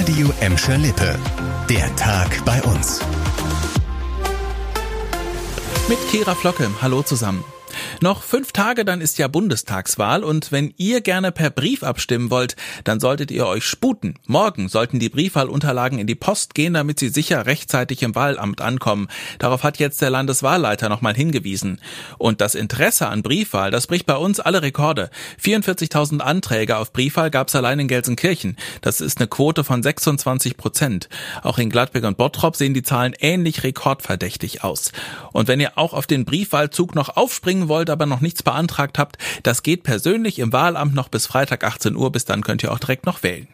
Radio Emscher Lippe. Der Tag bei uns. Mit Kira Flocke. Hallo zusammen. Noch fünf Tage, dann ist ja Bundestagswahl und wenn ihr gerne per Brief abstimmen wollt, dann solltet ihr euch sputen. Morgen sollten die Briefwahlunterlagen in die Post gehen, damit sie sicher rechtzeitig im Wahlamt ankommen. Darauf hat jetzt der Landeswahlleiter nochmal hingewiesen. Und das Interesse an Briefwahl, das bricht bei uns alle Rekorde. 44.000 Anträge auf Briefwahl gab es allein in Gelsenkirchen. Das ist eine Quote von 26 Prozent. Auch in Gladbeck und Bottrop sehen die Zahlen ähnlich rekordverdächtig aus. Und wenn ihr auch auf den Briefwahlzug noch aufspringen wollt, aber noch nichts beantragt habt, das geht persönlich im Wahlamt noch bis Freitag 18 Uhr, bis dann könnt ihr auch direkt noch wählen.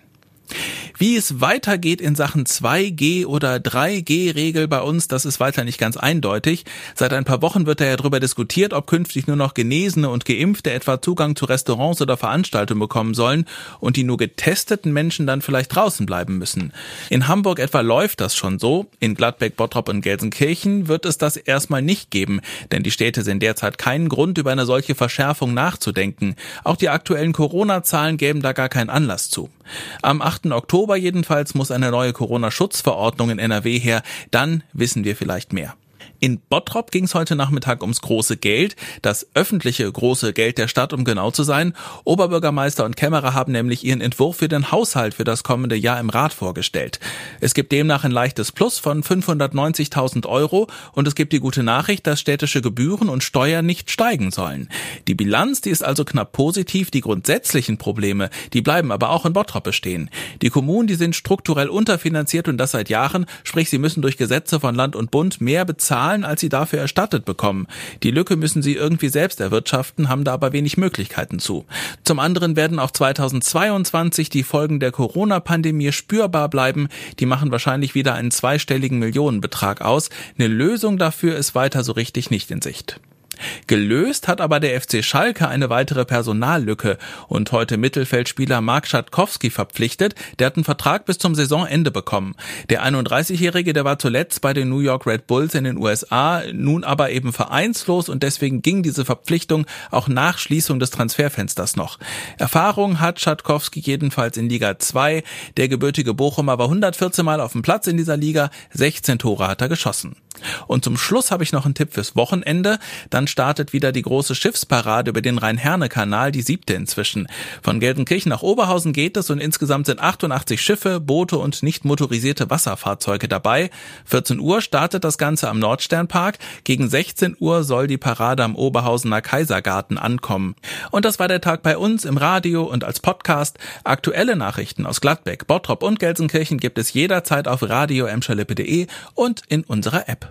Wie es weitergeht in Sachen 2G oder 3G-Regel bei uns, das ist weiter nicht ganz eindeutig. Seit ein paar Wochen wird ja darüber diskutiert, ob künftig nur noch Genesene und Geimpfte etwa Zugang zu Restaurants oder Veranstaltungen bekommen sollen und die nur getesteten Menschen dann vielleicht draußen bleiben müssen. In Hamburg etwa läuft das schon so. In Gladbeck, Bottrop und Gelsenkirchen wird es das erstmal nicht geben, denn die Städte sehen derzeit keinen Grund, über eine solche Verschärfung nachzudenken. Auch die aktuellen Corona-Zahlen geben da gar keinen Anlass zu. Am 8. Oktober jedenfalls muss eine neue Corona-Schutzverordnung in NRW her. Dann wissen wir vielleicht mehr. In Bottrop ging es heute Nachmittag ums große Geld, das öffentliche große Geld der Stadt, um genau zu sein. Oberbürgermeister und Kämmerer haben nämlich ihren Entwurf für den Haushalt für das kommende Jahr im Rat vorgestellt. Es gibt demnach ein leichtes Plus von 590.000 Euro und es gibt die gute Nachricht, dass städtische Gebühren und Steuern nicht steigen sollen. Die Bilanz, die ist also knapp positiv, die grundsätzlichen Probleme, die bleiben aber auch in Bottrop bestehen. Die Kommunen, die sind strukturell unterfinanziert und das seit Jahren, sprich sie müssen durch Gesetze von Land und Bund mehr bezahlen zahlen, als sie dafür erstattet bekommen. Die Lücke müssen sie irgendwie selbst erwirtschaften, haben da aber wenig Möglichkeiten zu. Zum anderen werden auch 2022 die Folgen der Corona-Pandemie spürbar bleiben. Die machen wahrscheinlich wieder einen zweistelligen Millionenbetrag aus. Eine Lösung dafür ist weiter so richtig nicht in Sicht. Gelöst hat aber der FC Schalke eine weitere Personallücke und heute Mittelfeldspieler Mark Schatkowski verpflichtet. Der hat einen Vertrag bis zum Saisonende bekommen. Der 31-Jährige, der war zuletzt bei den New York Red Bulls in den USA, nun aber eben vereinslos und deswegen ging diese Verpflichtung auch nach Schließung des Transferfensters noch. Erfahrung hat Schatkowski jedenfalls in Liga 2. Der gebürtige Bochumer war 114 Mal auf dem Platz in dieser Liga, 16 Tore hat er geschossen. Und zum Schluss habe ich noch einen Tipp fürs Wochenende. Dann startet wieder die große Schiffsparade über den Rhein-Herne-Kanal, die siebte inzwischen. Von Gelsenkirchen nach Oberhausen geht es und insgesamt sind 88 Schiffe, Boote und nicht motorisierte Wasserfahrzeuge dabei. 14 Uhr startet das Ganze am Nordsternpark. Gegen 16 Uhr soll die Parade am Oberhausener Kaisergarten ankommen. Und das war der Tag bei uns im Radio und als Podcast. Aktuelle Nachrichten aus Gladbeck, Bottrop und Gelsenkirchen gibt es jederzeit auf radio und in unserer App.